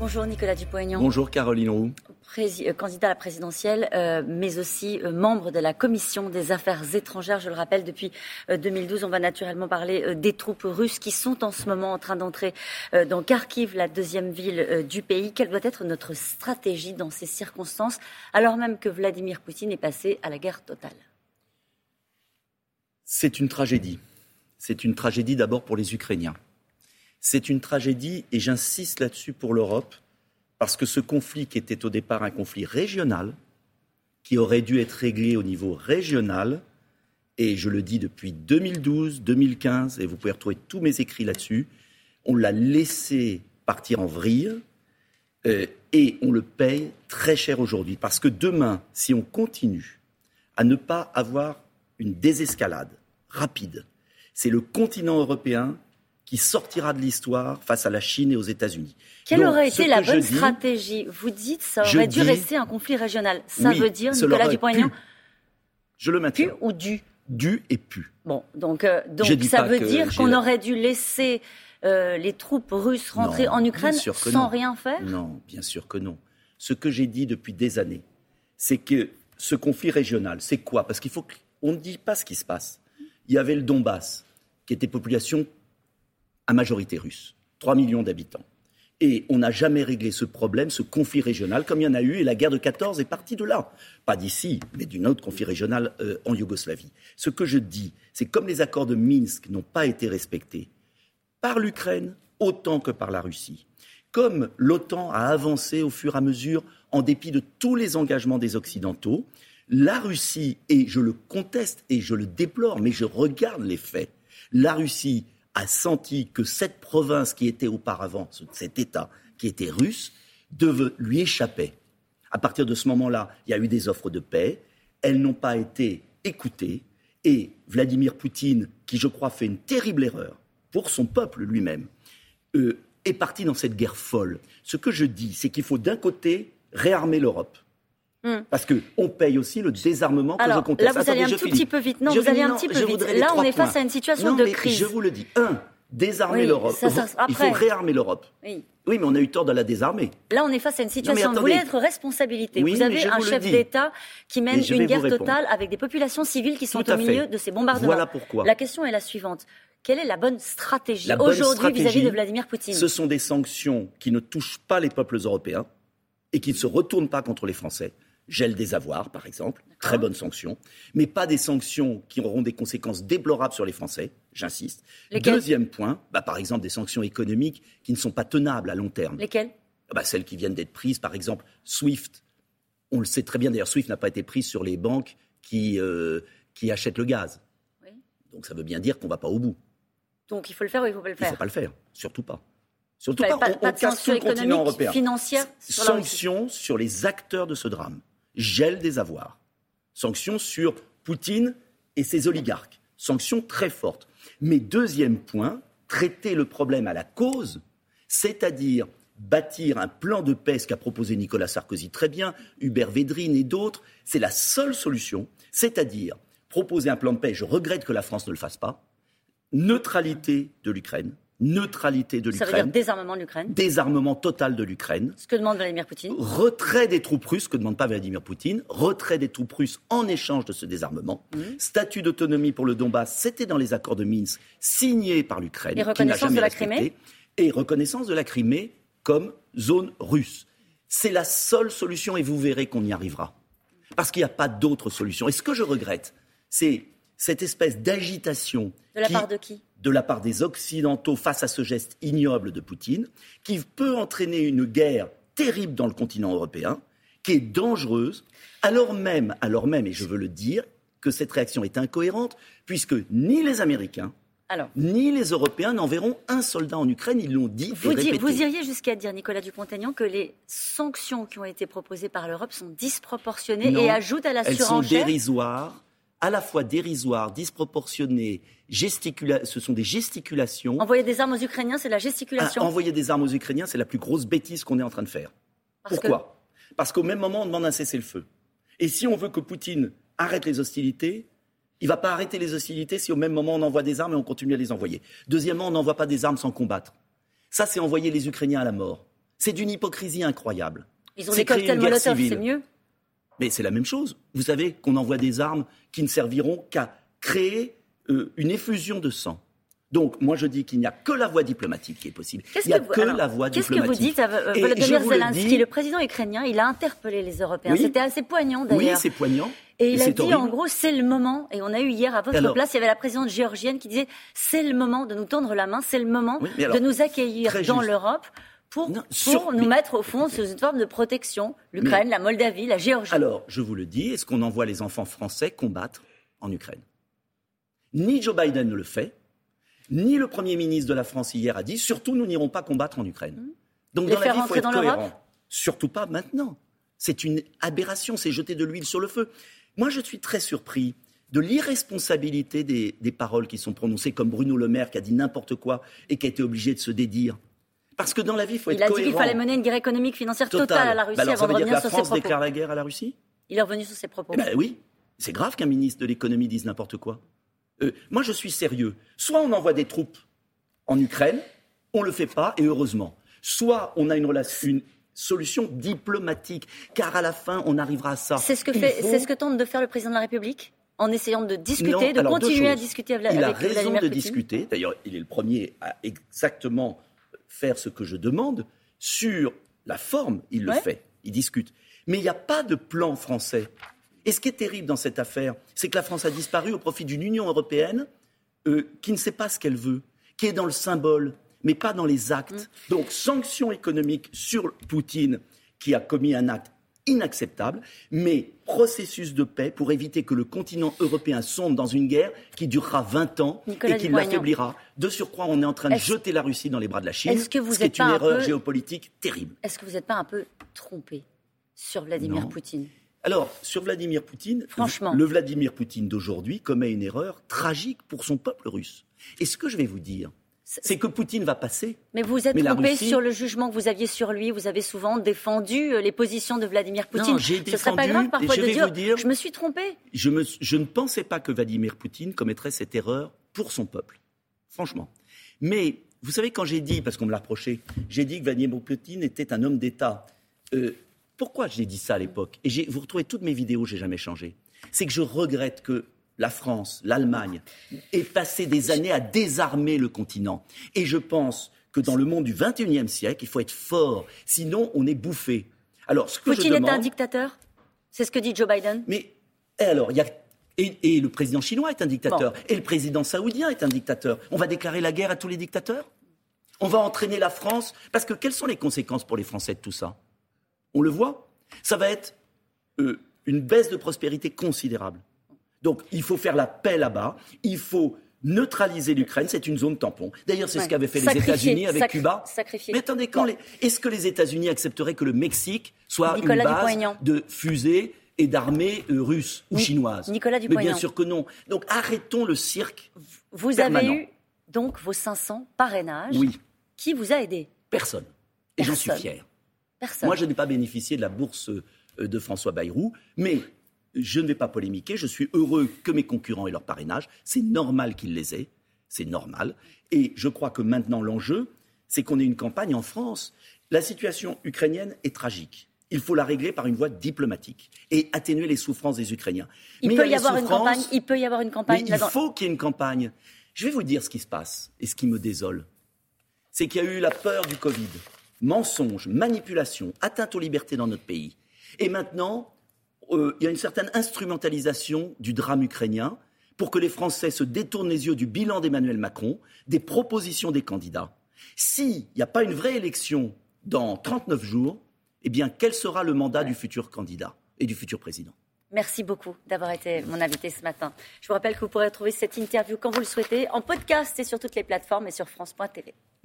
Bonjour Nicolas Dupont-Aignan. Bonjour Caroline Roux. Euh, candidat à la présidentielle, euh, mais aussi euh, membre de la commission des affaires étrangères. Je le rappelle, depuis 2012, on va naturellement parler des troupes russes qui sont en ce moment en train d'entrer dans Kharkiv, la deuxième ville du pays. Quelle doit être notre stratégie dans ces circonstances, alors même que Vladimir Poutine est passé à la guerre totale? C'est une tragédie. C'est une tragédie d'abord pour les Ukrainiens. C'est une tragédie, et j'insiste là-dessus pour l'Europe, parce que ce conflit qui était au départ un conflit régional, qui aurait dû être réglé au niveau régional, et je le dis depuis 2012, 2015, et vous pouvez retrouver tous mes écrits là-dessus, on l'a laissé partir en vrille, euh, et on le paye très cher aujourd'hui. Parce que demain, si on continue à ne pas avoir une désescalade rapide, c'est le continent européen qui sortira de l'histoire face à la Chine et aux États-Unis. Quelle aurait été la bonne stratégie? Vous dites ça aurait dû rester un conflit régional. Ça veut dire, Nicolas Dupont-Aignan Je le maintiens. Pu ou dû? Dû et pu. Bon, donc, euh, donc ça veut dire qu'on aurait dû laisser euh, les troupes russes rentrer en Ukraine sans rien faire? Non, bien sûr que non. Ce que j'ai dit depuis des années, c'est que ce conflit régional, c'est quoi? Parce qu'il faut qu'on ne dit pas ce qui se passe. Il y avait le Donbass, qui était population à majorité russe, 3 millions d'habitants. Et on n'a jamais réglé ce problème, ce conflit régional, comme il y en a eu, et la guerre de 14 est partie de là. Pas d'ici, mais d'une autre conflit régional euh, en Yougoslavie. Ce que je dis, c'est comme les accords de Minsk n'ont pas été respectés par l'Ukraine autant que par la Russie, comme l'OTAN a avancé au fur et à mesure, en dépit de tous les engagements des Occidentaux, la Russie, et je le conteste et je le déplore, mais je regarde les faits, la Russie a senti que cette province qui était auparavant, cet État qui était russe, lui échappait. À partir de ce moment-là, il y a eu des offres de paix. Elles n'ont pas été écoutées. Et Vladimir Poutine, qui je crois fait une terrible erreur pour son peuple lui-même, euh, est parti dans cette guerre folle. Ce que je dis, c'est qu'il faut d'un côté réarmer l'Europe. Hmm. Parce qu'on paye aussi le désarmement que je conteste. Là, vous allez un tout petit peu vite. Non, vous allez un petit peu vite. Là, on est face à une situation de crise. Je vous le dis. Un, désarmer l'Europe. Il faut réarmer l'Europe. Oui. oui. mais on a eu tort de la désarmer. Là, on est face à une situation. vous voulez être responsabilité. vous avez un chef d'État qui mène une guerre totale avec des populations civiles qui sont au milieu de ces bombardements. Voilà pourquoi. La question est la suivante. Quelle est la bonne stratégie aujourd'hui vis-à-vis de Vladimir Poutine? Ce sont des sanctions qui ne touchent pas les peuples européens et qui ne se retournent pas contre les Français gel des avoirs, par exemple, très bonne sanction, mais pas des sanctions qui auront des conséquences déplorables sur les Français, j'insiste. Deuxième point, bah, par exemple des sanctions économiques qui ne sont pas tenables à long terme. Lesquelles? Ah bah, Celles qui viennent d'être prises, par exemple, SWIFT. On le sait très bien, d'ailleurs, SWIFT n'a pas été prise sur les banques qui, euh, qui achètent le gaz. Donc ça veut bien dire qu'on ne va pas au bout. Donc il faut le faire ou il ne faut pas le faire Il ne faut pas le faire, surtout pas. Surtout pas, pas, on, de casse tout le continent européen. Financière sur Sanctions sur les acteurs de ce drame gel des avoirs. Sanctions sur Poutine et ses oligarques. Sanctions très fortes. Mais deuxième point, traiter le problème à la cause, c'est-à-dire bâtir un plan de paix, ce qu'a proposé Nicolas Sarkozy très bien, Hubert Védrine et d'autres, c'est la seule solution, c'est-à-dire proposer un plan de paix, je regrette que la France ne le fasse pas, neutralité de l'Ukraine, neutralité de l'Ukraine. Ça veut dire désarmement de l'Ukraine Désarmement total de l'Ukraine. Ce que demande Vladimir Poutine. Retrait des troupes russes, ce que ne demande pas Vladimir Poutine. Retrait des troupes russes en échange de ce désarmement. Mmh. Statut d'autonomie pour le Donbass, c'était dans les accords de Minsk signés par l'Ukraine. Et reconnaissance de la Crimée Et reconnaissance de la Crimée comme zone russe. C'est la seule solution et vous verrez qu'on y arrivera. Parce qu'il n'y a pas d'autre solution. Et ce que je regrette, c'est cette espèce d'agitation. De la part de qui? de la part des Occidentaux face à ce geste ignoble de Poutine, qui peut entraîner une guerre terrible dans le continent européen, qui est dangereuse, alors même, alors même, et je veux le dire, que cette réaction est incohérente, puisque ni les Américains, ni les Européens n'enverront un soldat en Ukraine, ils l'ont dit. Vous, vous iriez jusqu'à dire, Nicolas Dupont-Aignan, que les sanctions qui ont été proposées par l'Europe sont disproportionnées et ajoutent à la elles surenchère. Elles sont dérisoires à la fois dérisoires, disproportionnées, ce sont des gesticulations. Envoyer des armes aux Ukrainiens, c'est la gesticulation. Ah, envoyer des armes aux Ukrainiens, c'est la plus grosse bêtise qu'on est en train de faire. Pourquoi Parce qu'au même moment, on demande un cessez-le-feu. Et si on veut que Poutine arrête les hostilités, il ne va pas arrêter les hostilités si au même moment on envoie des armes et on continue à les envoyer. Deuxièmement, on n'envoie pas des armes sans combattre. Ça, c'est envoyer les Ukrainiens à la mort. C'est d'une hypocrisie incroyable. Ils ont des cocktails Molotov, c'est mieux Mais c'est la même chose. Vous savez qu'on envoie des armes qui ne serviront qu'à créer euh, une effusion de sang. Donc, moi, je dis qu'il n'y a que la voie diplomatique qui est possible. Il n'y a que, la voie diplomatique. Qu'est-ce que vous dites à euh, Volodymyr Zelensky, le président ukrainien Il a interpellé les Européens. C'était assez poignant, d'ailleurs. Oui, c'est poignant. Et, il a dit, en gros, c'est le moment. Et on a eu hier, à votre place, il y avait la présidente géorgienne qui disait, c'est le moment de nous tendre la main, c'est le moment de nous accueillir dans l'Europe pour, pour nous mettre, au fond, sous une forme de protection. L'Ukraine, la Moldavie, la Géorgie. Alors, je vous le dis, est-ce qu'on envoie les enfants français combattre en Ukraine? Ni Joe Biden ne le fait ni le Premier ministre de la France hier a dit, surtout nous n'irons pas combattre en Ukraine. Mmh. Donc dans la vie, faut être cohérent. Surtout pas maintenant. C'est une aberration, c'est jeter de l'huile sur le feu. Moi, je suis très surpris de l'irresponsabilité des, paroles qui sont prononcées, comme Bruno Le Maire qui a dit n'importe quoi et qui a été obligé de se dédire. Parce que dans la vie, il faut être cohérent. Il a dit qu'il fallait mener une guerre économique, financière totale à la Russie bah avant de revenir la sur France ses propos. déclare la guerre à la Russie? Il est revenu sur ses propos. Eh ben oui, c'est grave qu'un ministre de l'économie dise n'importe quoi. Euh, moi, je suis sérieux. Soit on envoie des troupes en Ukraine, on ne le fait pas, et heureusement. Soit on a une, relation, une solution diplomatique, car à la fin, on arrivera à ça. C'est ce que, fait, ce que tente de faire le président de la République en essayant de discuter, de continuer à discuter avec Il a raison de discuter. D'ailleurs, il est le premier à exactement faire ce que je demande. Sur la forme, il le fait. Il discute. Mais il n'y a pas de plan français. Et ce qui est terrible dans cette affaire, c'est que la France a disparu au profit d'une Union européenne euh, qui ne sait pas ce qu'elle veut, qui est dans le symbole, mais pas dans les actes. Mm. Donc, sanctions économiques sur Poutine, qui a commis un acte inacceptable, mais processus de paix pour éviter que le continent européen sombre dans une guerre qui durera 20 ans et qui l'affaiblira. De surcroît, on est en train de jeter la Russie dans les bras de la Chine, ce qui est une erreur géopolitique terrible. Est-ce que vous n'êtes pas un peu trompé sur Vladimir Poutine? Alors, sur Vladimir Poutine, Franchement. le Vladimir Poutine d'aujourd'hui commet une erreur tragique pour son peuple russe. Et ce que je vais vous dire, c'est que Poutine va passer. Mais vous êtes trompé sur le jugement que vous aviez sur lui. Vous avez souvent défendu euh, les positions de Vladimir Poutine. Non, défendu, Ce serait pas grave parfois de dire, dire, je me suis trompé. Je, je ne pensais pas que Vladimir Poutine commettrait cette erreur pour son peuple. Franchement. Mais vous savez, quand j'ai dit, parce qu'on me l'a reproché, j'ai dit que Vladimir Poutine était un homme d'État. Euh, pourquoi j'ai dit ça à l'époque? Et vous retrouvez toutes mes vidéos, j'ai jamais changé. C'est que je regrette que la France, l'Allemagne aient passé des années à désarmer le continent. Et je pense que dans le monde du XXIe siècle, il faut être fort, sinon on est bouffé. Alors, ce que Poutine est un dictateur? C'est ce que dit Joe Biden Mais alors, il y a et, le président chinois est un dictateur. Et le président saoudien est un dictateur. On va déclarer la guerre à tous les dictateurs? On va entraîner la France? Parce que quelles sont les conséquences pour les Français de tout ça? On le voit? Ça va être euh, une baisse de prospérité considérable. Donc il faut faire la paix là-bas, il faut neutraliser l'Ukraine, c'est une zone tampon. D'ailleurs, c'est ce qu'avaient fait les États-Unis avec Cuba. Mais attendez, quand est-ce que les États-Unis accepteraient que le Mexique soit une base de fusées et d'armées euh, russes ou chinoises? Nicolas Mais bien sûr que non. Donc arrêtons le cirque. Vous avez eu donc vos 500 parrainages. Oui. Qui vous a aidé? Personne. Et j'en suis fier. Moi, je n'ai pas bénéficié de la bourse euh, de François Bayrou, mais je ne vais pas polémiquer. Je suis heureux que mes concurrents aient leur parrainage. C'est normal qu'ils les aient. C'est normal. Et je crois que maintenant, l'enjeu, c'est qu'on ait une campagne en France. La situation ukrainienne est tragique. Il faut la régler par une voie diplomatique et atténuer les souffrances des Ukrainiens. Il, peut, y avoir une campagne, il peut y avoir une campagne. il faut qu'il y ait une campagne. Je vais vous dire ce qui se passe et ce qui me désole. C'est qu'il y a eu la peur du Covid mensonges, manipulation, atteinte aux libertés dans notre pays. Et maintenant, euh, il y a une certaine instrumentalisation du drame ukrainien pour que les Français se détournent les yeux du bilan d'Emmanuel Macron, des propositions des candidats. S'il n'y a pas une vraie élection dans 39 jours, eh bien, quel sera le mandat du futur candidat et du futur président? Merci beaucoup d'avoir été mon invité ce matin. Je vous rappelle que vous pourrez retrouver cette interview quand vous le souhaitez en podcast et sur toutes les plateformes et sur France.tv.